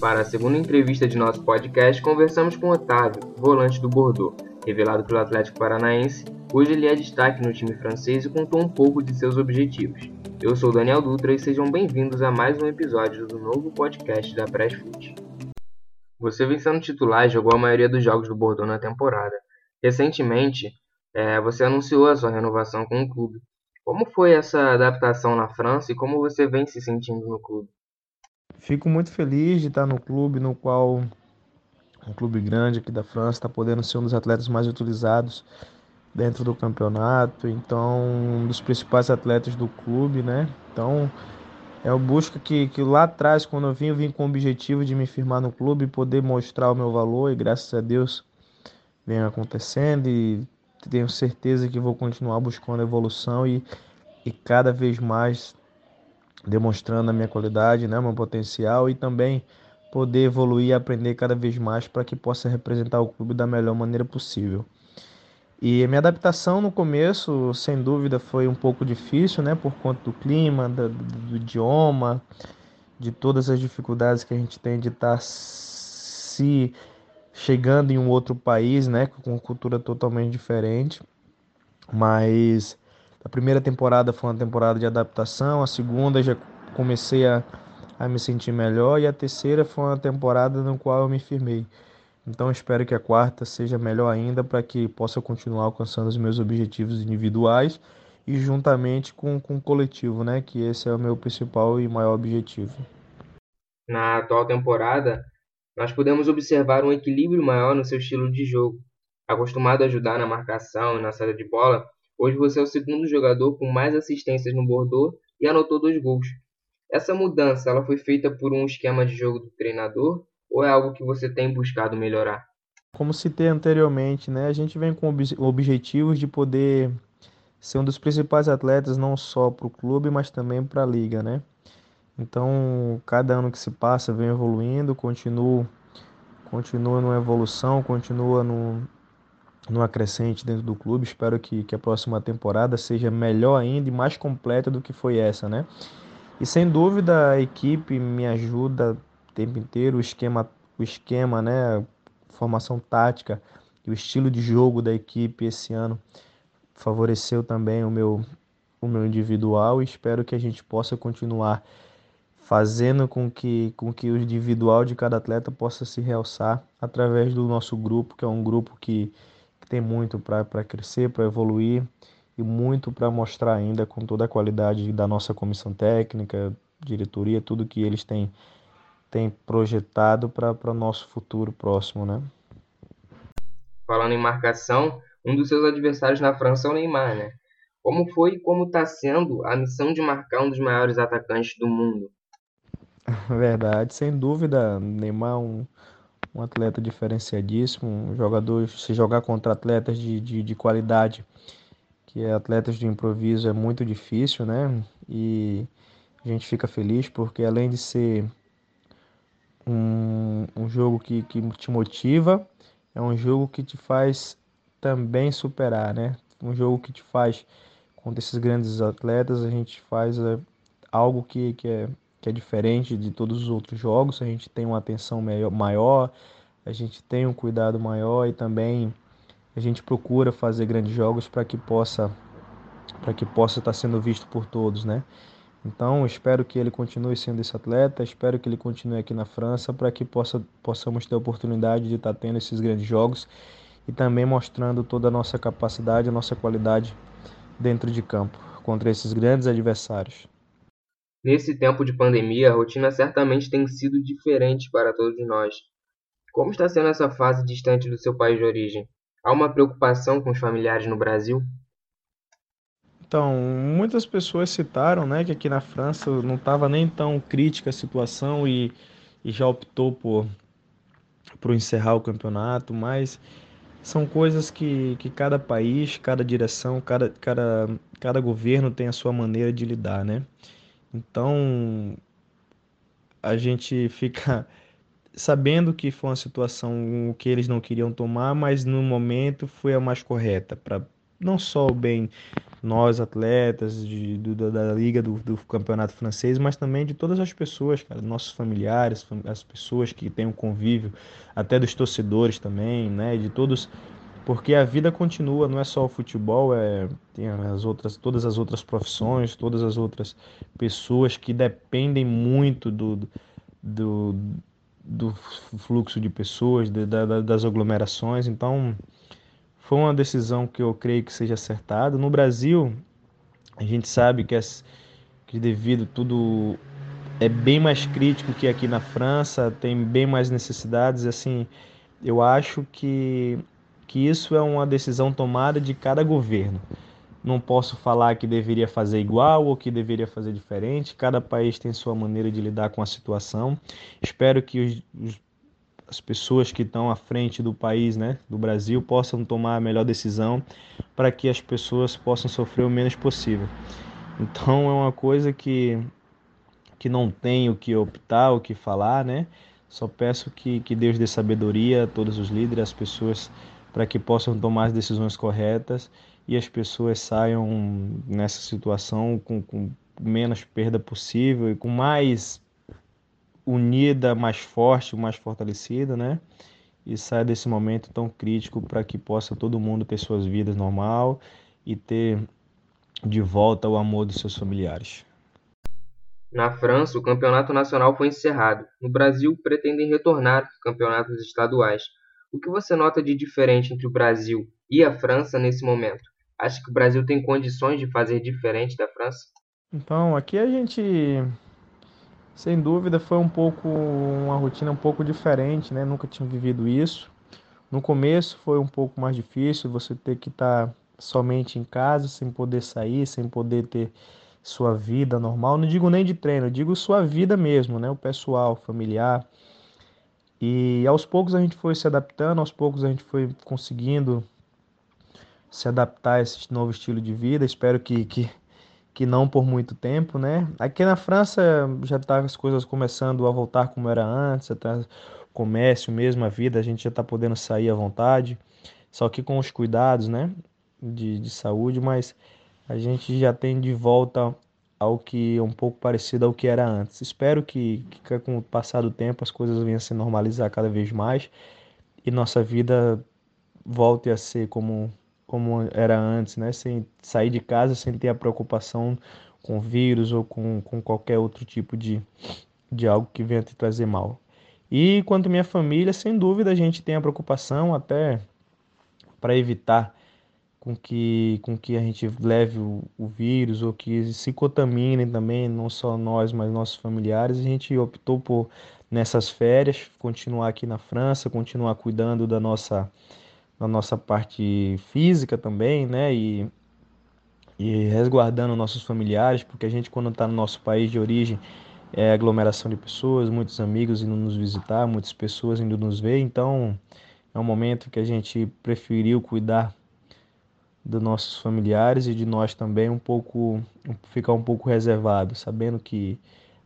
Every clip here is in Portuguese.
Para a segunda entrevista de nosso podcast, conversamos com Otávio, volante do Bordeaux, revelado pelo Atlético Paranaense. Hoje ele é destaque no time francês e contou um pouco de seus objetivos. Eu sou Daniel Dutra e sejam bem-vindos a mais um episódio do novo podcast da Press Foot. Você vem sendo titular e jogou a maioria dos jogos do Bordeaux na temporada. Recentemente, é, você anunciou a sua renovação com o clube. Como foi essa adaptação na França e como você vem se sentindo no clube? Fico muito feliz de estar no clube no qual um clube grande aqui da França está podendo ser um dos atletas mais utilizados dentro do campeonato, então um dos principais atletas do clube, né? Então é o busca que, que lá atrás, quando eu vim, eu vim com o objetivo de me firmar no clube e poder mostrar o meu valor, e graças a Deus vem acontecendo e tenho certeza que vou continuar buscando evolução e, e cada vez mais demonstrando a minha qualidade, né, meu potencial e também poder evoluir e aprender cada vez mais para que possa representar o clube da melhor maneira possível. E a minha adaptação no começo, sem dúvida, foi um pouco difícil, né, por conta do clima, do, do idioma, de todas as dificuldades que a gente tem de estar tá se chegando em um outro país, né, com cultura totalmente diferente. Mas a primeira temporada foi uma temporada de adaptação, a segunda já comecei a, a me sentir melhor e a terceira foi uma temporada no qual eu me firmei. Então espero que a quarta seja melhor ainda para que possa continuar alcançando os meus objetivos individuais e juntamente com, com o coletivo, né? Que esse é o meu principal e maior objetivo. Na atual temporada, nós podemos observar um equilíbrio maior no seu estilo de jogo. Acostumado a ajudar na marcação e na saída de bola, hoje você é o segundo jogador com mais assistências no Bordeaux e anotou dois gols. Essa mudança ela foi feita por um esquema de jogo do treinador ou é algo que você tem buscado melhorar? Como citei anteriormente, né, a gente vem com objetivos de poder ser um dos principais atletas não só para o clube, mas também para a liga, né? Então, cada ano que se passa vem evoluindo, continua, continua numa evolução, continua no, numa crescente dentro do clube. Espero que, que a próxima temporada seja melhor ainda e mais completa do que foi essa, né? E sem dúvida a equipe me ajuda o tempo inteiro, o esquema, o esquema, né? Formação tática e o estilo de jogo da equipe esse ano favoreceu também o meu, o meu individual e espero que a gente possa continuar fazendo com que, com que o individual de cada atleta possa se realçar através do nosso grupo, que é um grupo que, que tem muito para crescer, para evoluir e muito para mostrar ainda com toda a qualidade da nossa comissão técnica, diretoria, tudo que eles têm, têm projetado para o nosso futuro próximo, né? Falando em marcação, um dos seus adversários na França é o Neymar, né? Como foi e como está sendo a missão de marcar um dos maiores atacantes do mundo? Verdade, sem dúvida, Neymar é um, um atleta diferenciadíssimo, um jogador, se jogar contra atletas de, de, de qualidade, que é atletas de improviso, é muito difícil, né? E a gente fica feliz porque além de ser um, um jogo que, que te motiva, é um jogo que te faz também superar, né? Um jogo que te faz, contra esses grandes atletas, a gente faz é, algo que, que é que é diferente de todos os outros jogos. A gente tem uma atenção maior, a gente tem um cuidado maior e também a gente procura fazer grandes jogos para que possa para que possa estar sendo visto por todos, né? Então, espero que ele continue sendo esse atleta, espero que ele continue aqui na França para que possa, possamos ter a oportunidade de estar tendo esses grandes jogos e também mostrando toda a nossa capacidade, a nossa qualidade dentro de campo contra esses grandes adversários. Nesse tempo de pandemia, a rotina certamente tem sido diferente para todos nós. Como está sendo essa fase distante do seu país de origem? Há uma preocupação com os familiares no Brasil? Então, muitas pessoas citaram né, que aqui na França não estava nem tão crítica a situação e, e já optou por, por encerrar o campeonato, mas são coisas que, que cada país, cada direção, cada, cada, cada governo tem a sua maneira de lidar, né? Então, a gente fica sabendo que foi uma situação que eles não queriam tomar, mas no momento foi a mais correta para não só o bem nós atletas de, do, da liga do, do, campeonato francês, mas também de todas as pessoas, cara, nossos familiares, as pessoas que têm um convívio, até dos torcedores também, né, de todos, porque a vida continua, não é só o futebol, é tem as outras, todas as outras profissões, todas as outras pessoas que dependem muito do, do, do fluxo de pessoas, de, da, das aglomerações, então foi uma decisão que eu creio que seja acertada. No Brasil, a gente sabe que, é, que devido tudo é bem mais crítico que aqui na França, tem bem mais necessidades. Assim, eu acho que, que isso é uma decisão tomada de cada governo. Não posso falar que deveria fazer igual ou que deveria fazer diferente. Cada país tem sua maneira de lidar com a situação. Espero que os, os as pessoas que estão à frente do país, né, do Brasil, possam tomar a melhor decisão para que as pessoas possam sofrer o menos possível. Então é uma coisa que que não tem o que optar, o que falar, né? Só peço que, que Deus dê sabedoria a todos os líderes, as pessoas, para que possam tomar as decisões corretas e as pessoas saiam nessa situação com, com menos perda possível e com mais unida, mais forte, mais fortalecida, né? E saia desse momento tão crítico para que possa todo mundo ter suas vidas normal e ter de volta o amor dos seus familiares. Na França, o campeonato nacional foi encerrado. No Brasil, pretendem retornar os campeonatos estaduais. O que você nota de diferente entre o Brasil e a França nesse momento? Acha que o Brasil tem condições de fazer diferente da França? Então, aqui a gente sem dúvida foi um pouco uma rotina um pouco diferente, né? Nunca tinha vivido isso. No começo foi um pouco mais difícil você ter que estar tá somente em casa, sem poder sair, sem poder ter sua vida normal. Não digo nem de treino, digo sua vida mesmo, né? O pessoal, familiar. E aos poucos a gente foi se adaptando, aos poucos a gente foi conseguindo se adaptar a esse novo estilo de vida. Espero que, que que não por muito tempo, né? Aqui na França já tá as coisas começando a voltar como era antes, até o comércio mesmo, a vida, a gente já está podendo sair à vontade, só que com os cuidados, né, de, de saúde, mas a gente já tem de volta ao que um pouco parecido ao que era antes. Espero que, que com o passar do tempo as coisas venham a se normalizar cada vez mais e nossa vida volte a ser como como era antes, né? Sem sair de casa sem ter a preocupação com vírus ou com, com qualquer outro tipo de, de algo que venha te trazer mal. E quanto à minha família, sem dúvida a gente tem a preocupação até para evitar com que, com que a gente leve o, o, vírus ou que se contaminem também, não só nós, mas nossos familiares. A gente optou por, nessas férias, continuar aqui na França, continuar cuidando da nossa na nossa parte física também, né? E, e resguardando nossos familiares, porque a gente, quando está no nosso país de origem, é aglomeração de pessoas, muitos amigos indo nos visitar, muitas pessoas indo nos ver, então é um momento que a gente preferiu cuidar dos nossos familiares e de nós também um pouco ficar um pouco reservado, sabendo que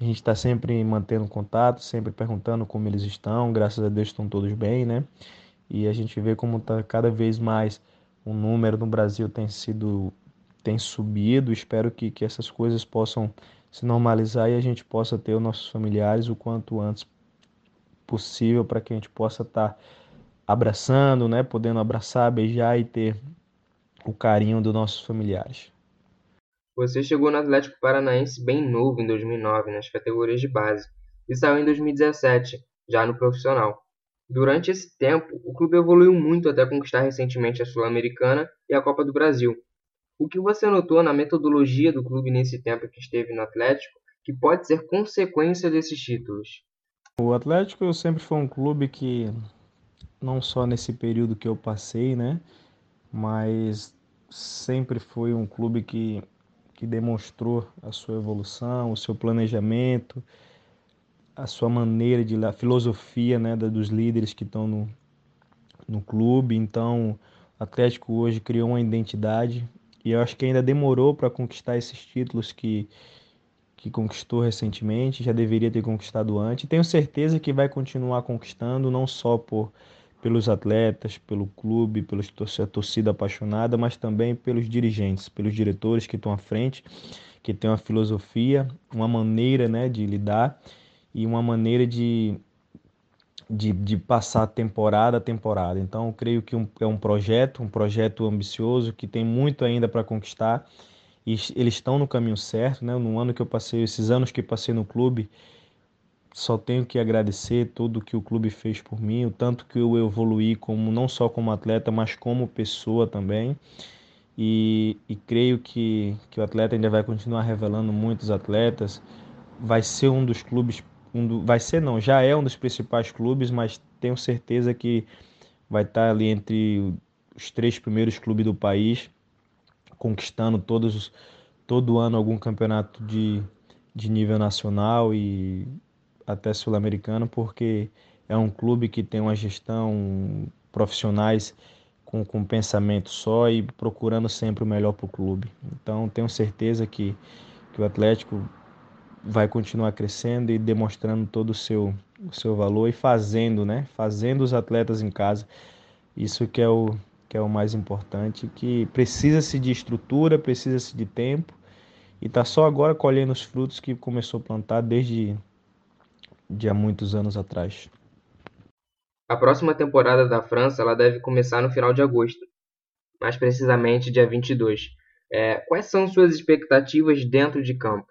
a gente está sempre mantendo contato, sempre perguntando como eles estão, graças a Deus estão todos bem, né? e a gente vê como tá cada vez mais o número no Brasil tem sido tem subido. Espero que, que essas coisas possam se normalizar e a gente possa ter os nossos familiares o quanto antes possível para que a gente possa estar tá abraçando, né, podendo abraçar, beijar e ter o carinho dos nossos familiares. Você chegou no Atlético Paranaense bem novo em 2009 nas categorias de base e saiu em 2017 já no profissional. Durante esse tempo, o clube evoluiu muito até conquistar recentemente a Sul-Americana e a Copa do Brasil. O que você notou na metodologia do clube nesse tempo que esteve no Atlético que pode ser consequência desses títulos? O Atlético sempre foi um clube que, não só nesse período que eu passei, né, mas sempre foi um clube que, que demonstrou a sua evolução, o seu planejamento, a sua maneira de a filosofia né, dos líderes que estão no, no clube. Então, o Atlético hoje criou uma identidade e eu acho que ainda demorou para conquistar esses títulos que, que conquistou recentemente, já deveria ter conquistado antes. Tenho certeza que vai continuar conquistando, não só por pelos atletas, pelo clube, pela torcida apaixonada, mas também pelos dirigentes, pelos diretores que estão à frente, que têm uma filosofia, uma maneira né, de lidar e uma maneira de, de, de passar temporada a temporada. Então, creio que um, é um projeto, um projeto ambicioso que tem muito ainda para conquistar e eles estão no caminho certo. Né? No ano que eu passei, esses anos que passei no clube, só tenho que agradecer tudo que o clube fez por mim, o tanto que eu evoluí como não só como atleta, mas como pessoa também. E, e creio que, que o atleta ainda vai continuar revelando muitos atletas. Vai ser um dos clubes, um do, vai ser não, já é um dos principais clubes, mas tenho certeza que vai estar ali entre os três primeiros clubes do país, conquistando todos todo ano algum campeonato de, de nível nacional e até sul-americano, porque é um clube que tem uma gestão profissionais com, com pensamento só e procurando sempre o melhor para o clube. Então tenho certeza que, que o Atlético vai continuar crescendo e demonstrando todo o seu, o seu valor e fazendo, né? Fazendo os atletas em casa. Isso que é o, que é o mais importante, que precisa-se de estrutura, precisa-se de tempo e está só agora colhendo os frutos que começou a plantar desde de há muitos anos atrás. A próxima temporada da França ela deve começar no final de agosto, mais precisamente dia 22. É, quais são suas expectativas dentro de campo?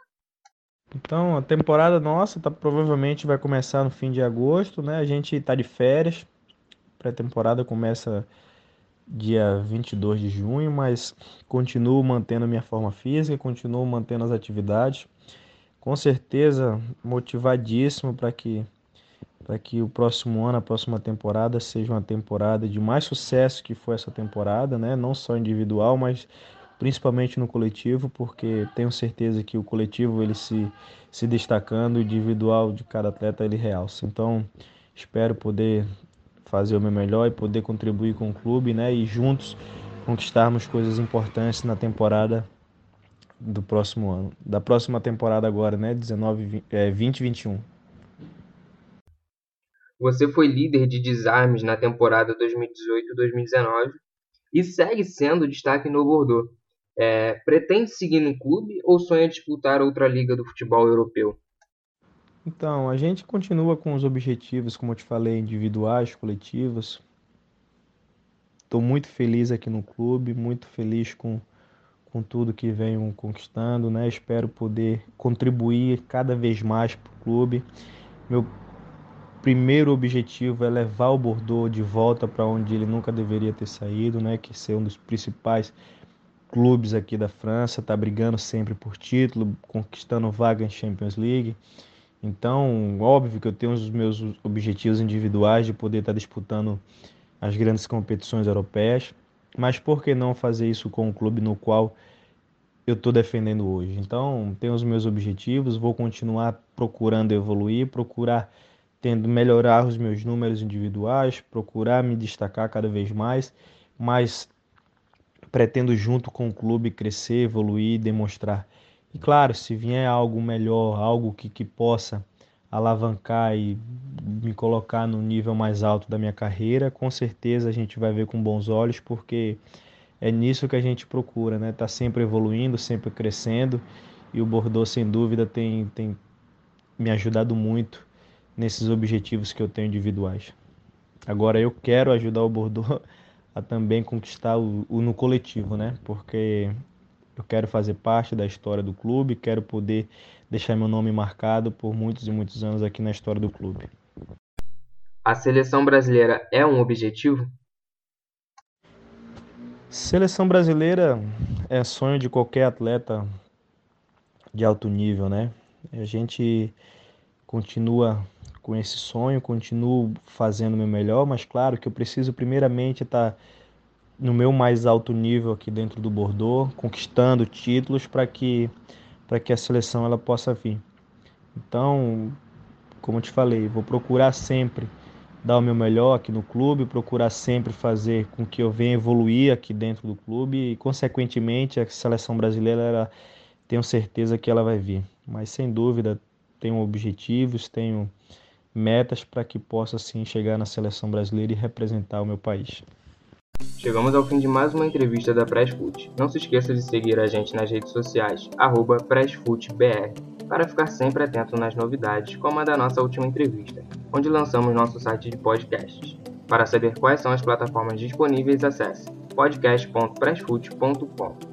Então, a temporada nossa tá, provavelmente vai começar no fim de agosto, né? A gente está de férias. Pré-temporada começa dia 22 de junho, mas continuo mantendo a minha forma física, continuo mantendo as atividades com certeza motivadíssimo para que para que o próximo ano, a próxima temporada seja uma temporada de mais sucesso que foi essa temporada, né? Não só individual, mas principalmente no coletivo, porque tenho certeza que o coletivo ele se se destacando, o individual de cada atleta ele realça. Então, espero poder fazer o meu melhor e poder contribuir com o clube, né? E juntos conquistarmos coisas importantes na temporada do próximo ano, da próxima temporada agora, né? 19, é, 20, 21. Você foi líder de desarmes na temporada 2018-2019 e segue sendo destaque no Bordeaux. É, pretende seguir no clube ou sonha disputar outra liga do futebol europeu? Então, a gente continua com os objetivos, como eu te falei, individuais, coletivos. Estou muito feliz aqui no clube, muito feliz com com tudo que venho conquistando, né? Espero poder contribuir cada vez mais para o clube. Meu primeiro objetivo é levar o Bordeaux de volta para onde ele nunca deveria ter saído, né? Que ser um dos principais clubes aqui da França, tá brigando sempre por título, conquistando vaga em Champions League. Então, óbvio que eu tenho os meus objetivos individuais de poder estar tá disputando as grandes competições europeias mas por que não fazer isso com o clube no qual eu estou defendendo hoje? Então, tenho os meus objetivos, vou continuar procurando evoluir, procurar tendo melhorar os meus números individuais, procurar me destacar cada vez mais, mas pretendo junto com o clube crescer, evoluir, demonstrar. E claro, se vier algo melhor, algo que, que possa alavancar e me colocar no nível mais alto da minha carreira, com certeza a gente vai ver com bons olhos, porque é nisso que a gente procura, né? Tá sempre evoluindo, sempre crescendo, e o Bordeaux sem dúvida tem tem me ajudado muito nesses objetivos que eu tenho individuais. Agora eu quero ajudar o Bordeaux a também conquistar o, o no coletivo, né? Porque eu quero fazer parte da história do clube, quero poder deixar meu nome marcado por muitos e muitos anos aqui na história do clube. A seleção brasileira é um objetivo? Seleção brasileira é sonho de qualquer atleta de alto nível, né? A gente continua com esse sonho, continuo fazendo o meu melhor, mas claro que eu preciso primeiramente estar no meu mais alto nível aqui dentro do Bordeaux, conquistando títulos para que para que a seleção ela possa vir. Então, como eu te falei, vou procurar sempre dar o meu melhor aqui no clube, procurar sempre fazer com que eu venha evoluir aqui dentro do clube e, consequentemente, a seleção brasileira, ela, tenho certeza que ela vai vir. Mas, sem dúvida, tenho objetivos, tenho metas para que possa assim chegar na seleção brasileira e representar o meu país. Chegamos ao fim de mais uma entrevista da Pressfoot. Não se esqueça de seguir a gente nas redes sociais, PressFootBR, para ficar sempre atento nas novidades, como a da nossa última entrevista, onde lançamos nosso site de podcasts. Para saber quais são as plataformas disponíveis, acesse podcast.pressfoot.com.